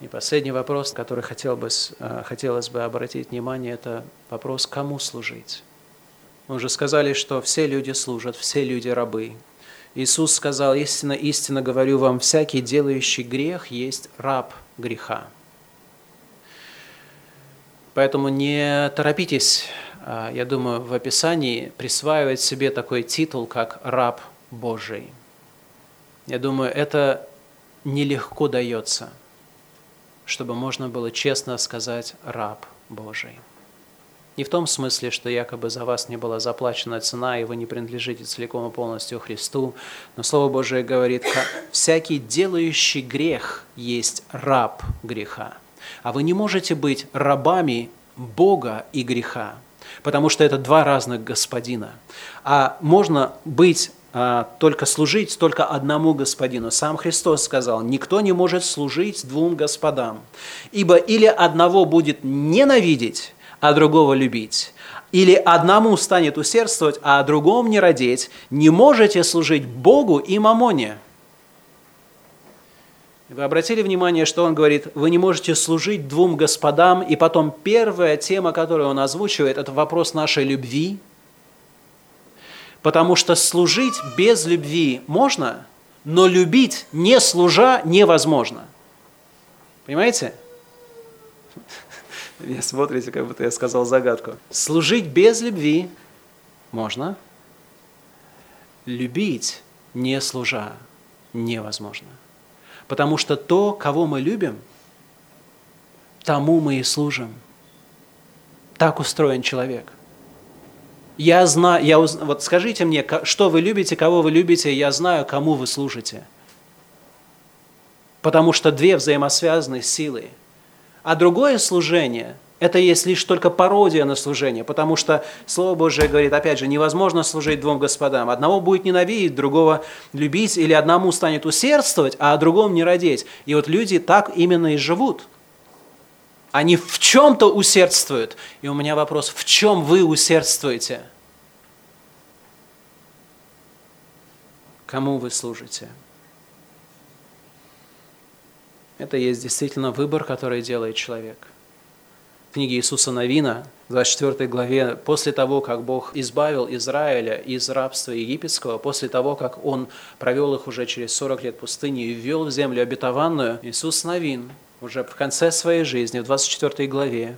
Speaker 1: И последний вопрос, который хотел бы, э, хотелось бы обратить внимание, это вопрос, кому служить. Мы уже сказали, что все люди служат, все люди рабы. Иисус сказал, истинно, истинно говорю вам, всякий делающий грех есть раб греха. Поэтому не торопитесь, а, я думаю, в описании присваивать себе такой титул, как раб Божий. Я думаю, это нелегко дается, чтобы можно было честно сказать «раб Божий». Не в том смысле, что якобы за вас не была заплачена цена, и вы не принадлежите целиком и полностью Христу. Но Слово Божие говорит, всякий делающий грех есть раб греха. А вы не можете быть рабами Бога и греха, потому что это два разных господина. А можно быть только служить только одному господину. Сам Христос сказал, никто не может служить двум господам, ибо или одного будет ненавидеть, а другого любить. Или одному станет усердствовать, а о другом не родить. Не можете служить Богу и мамоне. Вы обратили внимание, что он говорит, вы не можете служить двум господам, и потом первая тема, которую он озвучивает, это вопрос нашей любви. Потому что служить без любви можно, но любить не служа невозможно. Понимаете? Вы смотрите, как будто я сказал загадку. Служить без любви можно. Любить, не служа, невозможно. Потому что то, кого мы любим, тому мы и служим. Так устроен человек. Я знаю, я уз... вот скажите мне, что вы любите, кого вы любите, я знаю, кому вы служите. Потому что две взаимосвязанные силы. А другое служение – это есть лишь только пародия на служение, потому что Слово Божие говорит, опять же, невозможно служить двум господам. Одного будет ненавидеть, другого любить, или одному станет усердствовать, а о другом не родить. И вот люди так именно и живут – они в чем-то усердствуют. И у меня вопрос, в чем вы усердствуете? Кому вы служите? Это есть действительно выбор, который делает человек. В книге Иисуса Новина, 24 главе, после того, как Бог избавил Израиля из рабства египетского, после того, как Он провел их уже через 40 лет пустыни и ввел в землю обетованную, Иисус Новин уже в конце своей жизни, в 24 главе,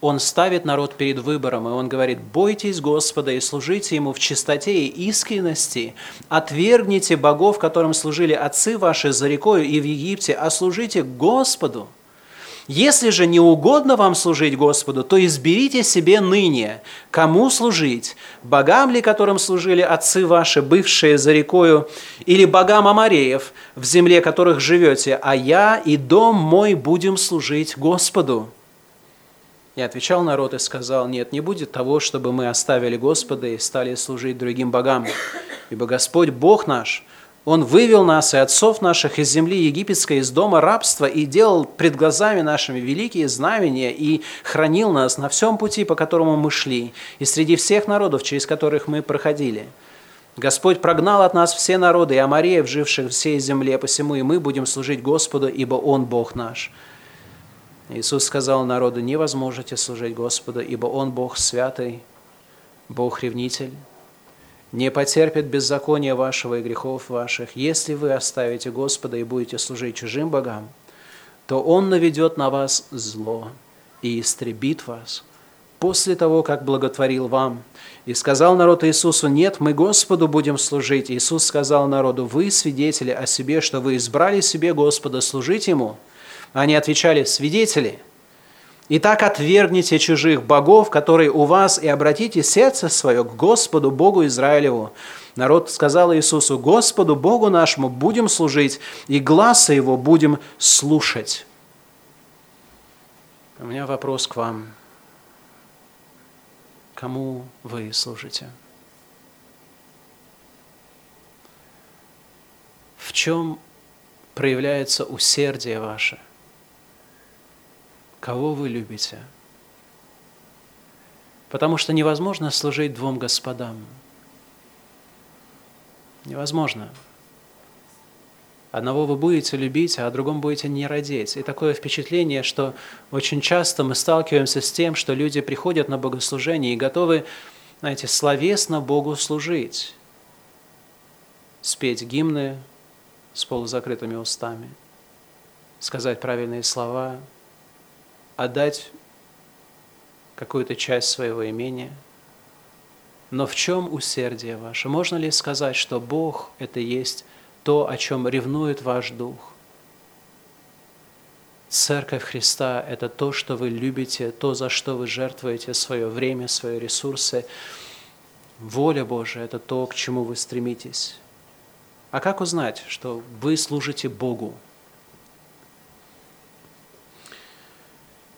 Speaker 1: он ставит народ перед выбором, и он говорит, «Бойтесь Господа и служите Ему в чистоте и искренности, отвергните богов, которым служили отцы ваши за рекою и в Египте, а служите Господу». Если же не угодно вам служить Господу, то изберите себе ныне, кому служить, богам ли, которым служили отцы ваши, бывшие за рекою, или богам Амареев, в земле которых живете, а я и дом мой будем служить Господу. И отвечал народ и сказал, нет, не будет того, чтобы мы оставили Господа и стали служить другим богам. Ибо Господь Бог наш – он вывел нас и отцов наших из земли египетской, из дома рабства, и делал пред глазами нашими великие знамения, и хранил нас на всем пути, по которому мы шли, и среди всех народов, через которых мы проходили. Господь прогнал от нас все народы и амареев, живших в всей земле, посему и мы будем служить Господу, ибо Он Бог наш». Иисус сказал народу, «Не возможете служить Господу, ибо Он Бог святый, Бог ревнитель, не потерпит беззакония вашего и грехов ваших. Если вы оставите Господа и будете служить чужим богам, то Он наведет на вас зло и истребит вас после того, как благотворил вам. И сказал народ Иисусу, нет, мы Господу будем служить. Иисус сказал народу, вы свидетели о себе, что вы избрали себе Господа служить Ему. Они отвечали, свидетели – Итак, отвергните чужих богов, которые у вас, и обратите сердце свое к Господу, Богу Израилеву. Народ сказал Иисусу, Господу, Богу нашему будем служить, и глаза Его будем слушать. У меня вопрос к вам. Кому вы служите? В чем проявляется усердие ваше – кого вы любите. Потому что невозможно служить двум господам. Невозможно. Одного вы будете любить, а о другом будете не родить. И такое впечатление, что очень часто мы сталкиваемся с тем, что люди приходят на богослужение и готовы, знаете, словесно Богу служить. Спеть гимны с полузакрытыми устами, сказать правильные слова – отдать какую-то часть своего имения. Но в чем усердие ваше? Можно ли сказать, что Бог – это есть то, о чем ревнует ваш дух? Церковь Христа – это то, что вы любите, то, за что вы жертвуете свое время, свои ресурсы. Воля Божия – это то, к чему вы стремитесь. А как узнать, что вы служите Богу,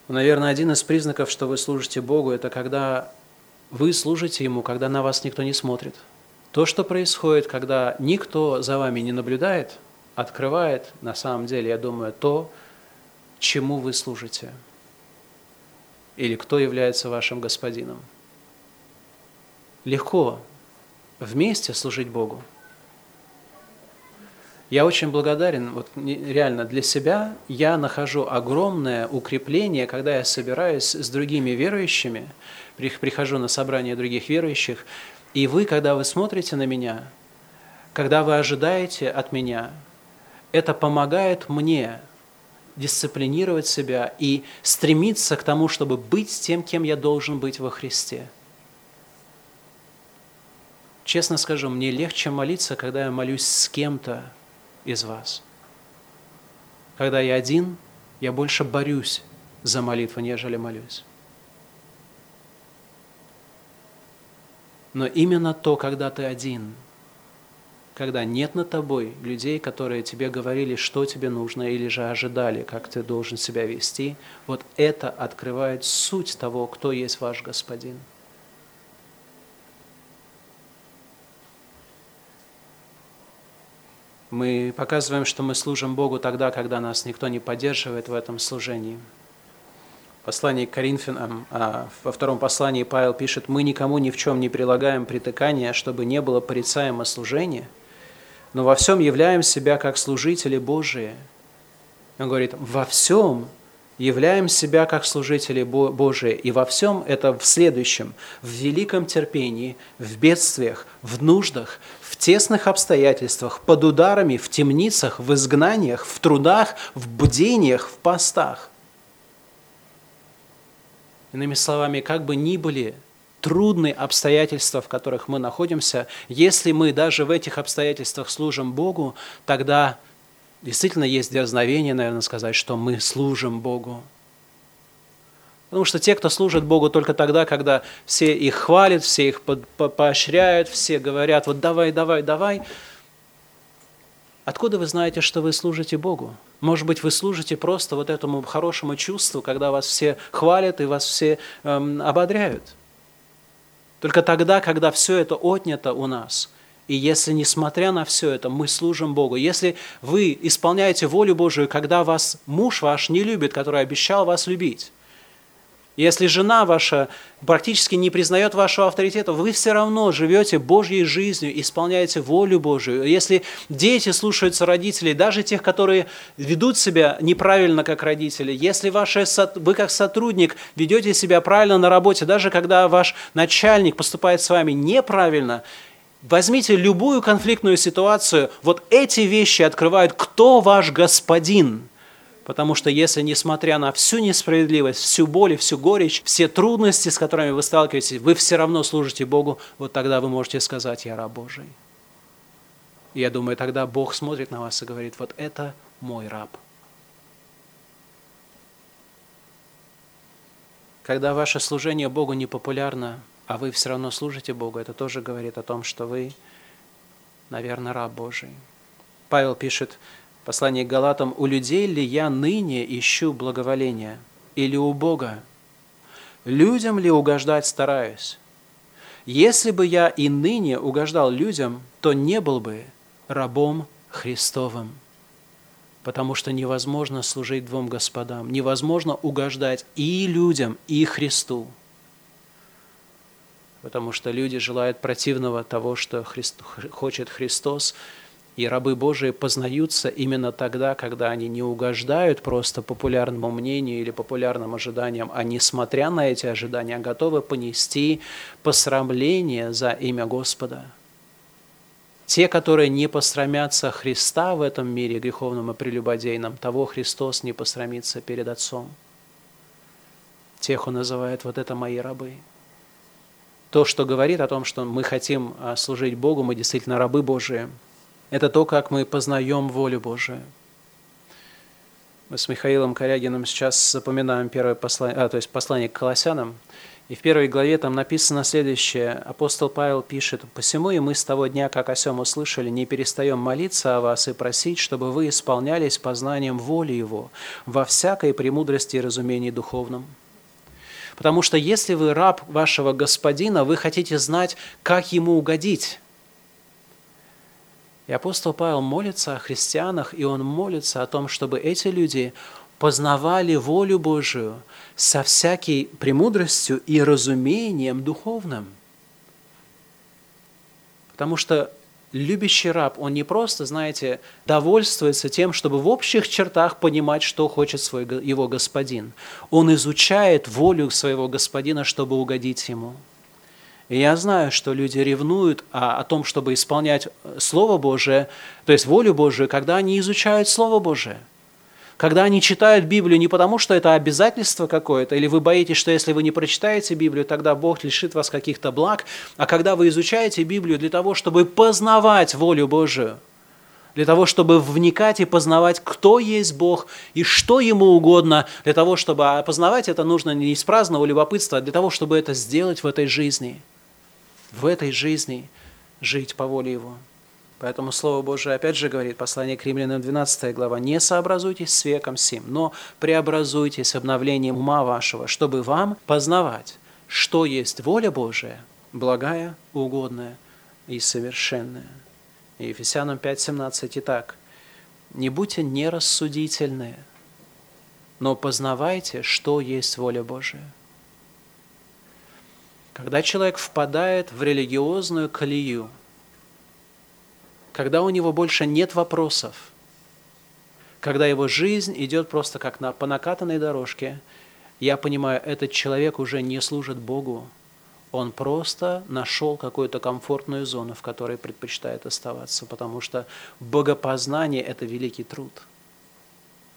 Speaker 1: Наверное, один из признаков, что вы служите Богу, это когда вы служите Ему, когда на вас никто не смотрит. То, что происходит, когда никто за вами не наблюдает, открывает, на самом деле, я думаю, то, чему вы служите. Или кто является вашим господином. Легко вместе служить Богу – я очень благодарен, вот реально для себя я нахожу огромное укрепление, когда я собираюсь с другими верующими, прихожу на собрание других верующих, и вы, когда вы смотрите на меня, когда вы ожидаете от меня, это помогает мне дисциплинировать себя и стремиться к тому, чтобы быть тем, кем я должен быть во Христе. Честно скажу, мне легче молиться, когда я молюсь с кем-то из вас. Когда я один, я больше борюсь за молитву, нежели молюсь. Но именно то, когда ты один – когда нет над тобой людей, которые тебе говорили, что тебе нужно, или же ожидали, как ты должен себя вести, вот это открывает суть того, кто есть ваш Господин. Мы показываем, что мы служим Богу тогда, когда нас никто не поддерживает в этом служении. Послание к Коринфянам, а во втором послании Павел пишет, «Мы никому ни в чем не прилагаем притыкания, чтобы не было порицаемо служение, но во всем являем себя как служители Божии. Он говорит, во всем являем себя как служители Божии, и во всем это в следующем, в великом терпении, в бедствиях, в нуждах, в тесных обстоятельствах, под ударами, в темницах, в изгнаниях, в трудах, в бдениях, в постах. Иными словами, как бы ни были трудные обстоятельства, в которых мы находимся, если мы даже в этих обстоятельствах служим Богу, тогда действительно есть дерзновение, наверное, сказать, что мы служим Богу. Потому что те, кто служит Богу только тогда, когда все их хвалят, все их поощряют, все говорят, вот давай, давай, давай. Откуда вы знаете, что вы служите Богу? Может быть, вы служите просто вот этому хорошему чувству, когда вас все хвалят и вас все эм, ободряют. Только тогда, когда все это отнято у нас, и если, несмотря на все это, мы служим Богу, если вы исполняете волю Божию, когда вас муж ваш не любит, который обещал вас любить, если жена ваша практически не признает вашего авторитета, вы все равно живете Божьей жизнью, исполняете волю Божию. Если дети слушаются родителей, даже тех, которые ведут себя неправильно как родители, если ваши, вы как сотрудник ведете себя правильно на работе, даже когда ваш начальник поступает с вами неправильно, Возьмите любую конфликтную ситуацию, вот эти вещи открывают, кто ваш господин – Потому что если, несмотря на всю несправедливость, всю боль и всю горечь, все трудности, с которыми вы сталкиваетесь, вы все равно служите Богу, вот тогда вы можете сказать, я раб Божий. И я думаю, тогда Бог смотрит на вас и говорит, вот это мой раб. Когда ваше служение Богу не популярно, а вы все равно служите Богу, это тоже говорит о том, что вы, наверное, раб Божий. Павел пишет Послание к Галатам, «У людей ли я ныне ищу благоволения, или у Бога? Людям ли угождать стараюсь? Если бы я и ныне угождал людям, то не был бы рабом Христовым» потому что невозможно служить двум господам, невозможно угождать и людям, и Христу. Потому что люди желают противного того, что Христ, хочет Христос, и рабы Божии познаются именно тогда, когда они не угождают просто популярному мнению или популярным ожиданиям, а несмотря на эти ожидания, готовы понести посрамление за имя Господа. Те, которые не посрамятся Христа в этом мире греховном и прелюбодейном, того Христос не посрамится перед Отцом. Тех Он называет вот это мои рабы. То, что говорит о том, что мы хотим а, служить Богу, мы действительно рабы Божии – это то, как мы познаем волю Божию. Мы с Михаилом Корягиным сейчас запоминаем первое послание, а, то есть послание к Колоссянам. И в первой главе там написано следующее. Апостол Павел пишет, «Посему и мы с того дня, как о сем услышали, не перестаем молиться о вас и просить, чтобы вы исполнялись познанием воли Его во всякой премудрости и разумении духовном». Потому что если вы раб вашего господина, вы хотите знать, как ему угодить. И апостол Павел молится о христианах, и он молится о том, чтобы эти люди познавали волю Божию со всякой премудростью и разумением духовным. Потому что любящий раб, он не просто, знаете, довольствуется тем, чтобы в общих чертах понимать, что хочет свой, его господин. Он изучает волю своего господина, чтобы угодить ему. И я знаю, что люди ревнуют о, о том, чтобы исполнять Слово Божие, то есть волю Божию, когда они изучают Слово Божие. когда они читают Библию не потому, что это обязательство какое-то, или вы боитесь, что если вы не прочитаете Библию, тогда Бог лишит вас каких-то благ, а когда вы изучаете Библию для того, чтобы познавать волю Божию, для того, чтобы вникать и познавать, кто есть Бог и что Ему угодно, для того, чтобы а познавать это нужно не из праздного любопытства, а для того, чтобы это сделать в этой жизни, в этой жизни жить по воле Его. Поэтому Слово Божие опять же говорит, послание к римлянам 12 глава, «Не сообразуйтесь с веком сим, но преобразуйтесь обновлением ума вашего, чтобы вам познавать, что есть воля Божия, благая, угодная и совершенная». И Ефесянам 5.17 Итак, «Не будьте нерассудительны, но познавайте, что есть воля Божия». Когда человек впадает в религиозную колею – когда у него больше нет вопросов, когда его жизнь идет просто как на, по накатанной дорожке, я понимаю, этот человек уже не служит Богу, он просто нашел какую-то комфортную зону, в которой предпочитает оставаться, потому что богопознание – это великий труд,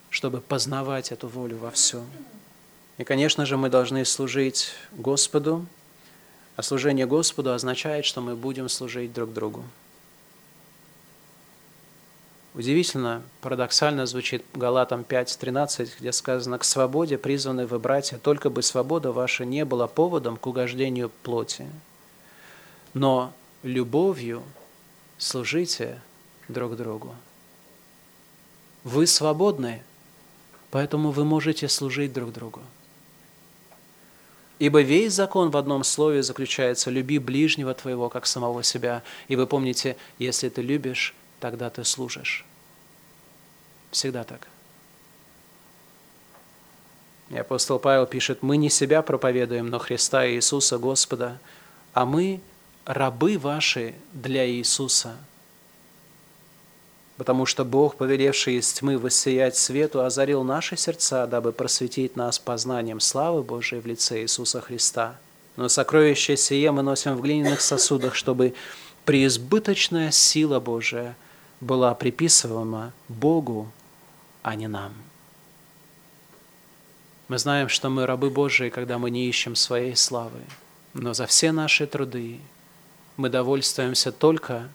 Speaker 1: чтобы познавать эту волю во всем. И, конечно же, мы должны служить Господу, а служение Господу означает, что мы будем служить друг другу. Удивительно, парадоксально звучит Галатам 5.13, где сказано, «К свободе призваны вы, братья, только бы свобода ваша не была поводом к угождению плоти, но любовью служите друг другу». Вы свободны, поэтому вы можете служить друг другу. Ибо весь закон в одном слове заключается «люби ближнего твоего, как самого себя». И вы помните, если ты любишь, тогда ты служишь. Всегда так. И апостол Павел пишет, мы не себя проповедуем, но Христа и Иисуса Господа, а мы рабы ваши для Иисуса. Потому что Бог, повелевший из тьмы воссиять свету, озарил наши сердца, дабы просветить нас познанием славы Божией в лице Иисуса Христа. Но сокровище сие мы носим в глиняных сосудах, чтобы преизбыточная сила Божия была приписываема Богу а не нам. Мы знаем, что мы рабы Божии, когда мы не ищем своей славы, но за все наши труды мы довольствуемся только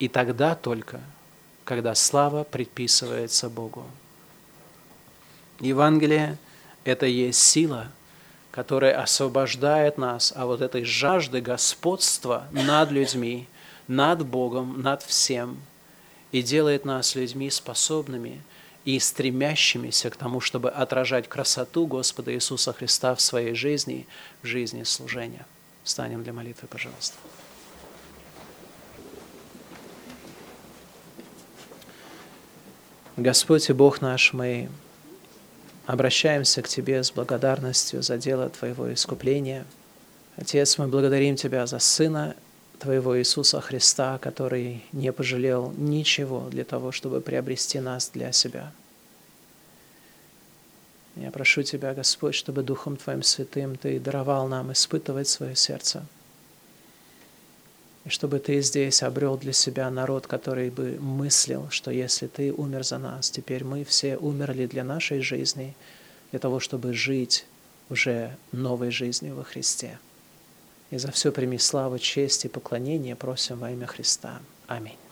Speaker 1: и тогда только, когда слава предписывается Богу. Евангелие – это есть сила, которая освобождает нас от вот этой жажды господства над людьми, над Богом, над всем, и делает нас людьми способными и стремящимися к тому, чтобы отражать красоту Господа Иисуса Христа в своей жизни, в жизни служения. Встанем для молитвы, пожалуйста. Господь и Бог наш, мы обращаемся к Тебе с благодарностью за дело Твоего искупления. Отец, мы благодарим Тебя за Сына Твоего Иисуса Христа, который не пожалел ничего для того, чтобы приобрести нас для себя. Я прошу Тебя, Господь, чтобы Духом Твоим Святым Ты даровал нам испытывать свое сердце. И чтобы Ты здесь обрел для себя народ, который бы мыслил, что если Ты умер за нас, теперь мы все умерли для нашей жизни, для того, чтобы жить уже новой жизнью во Христе. И за все прими славу, честь и поклонение просим во имя Христа. Аминь.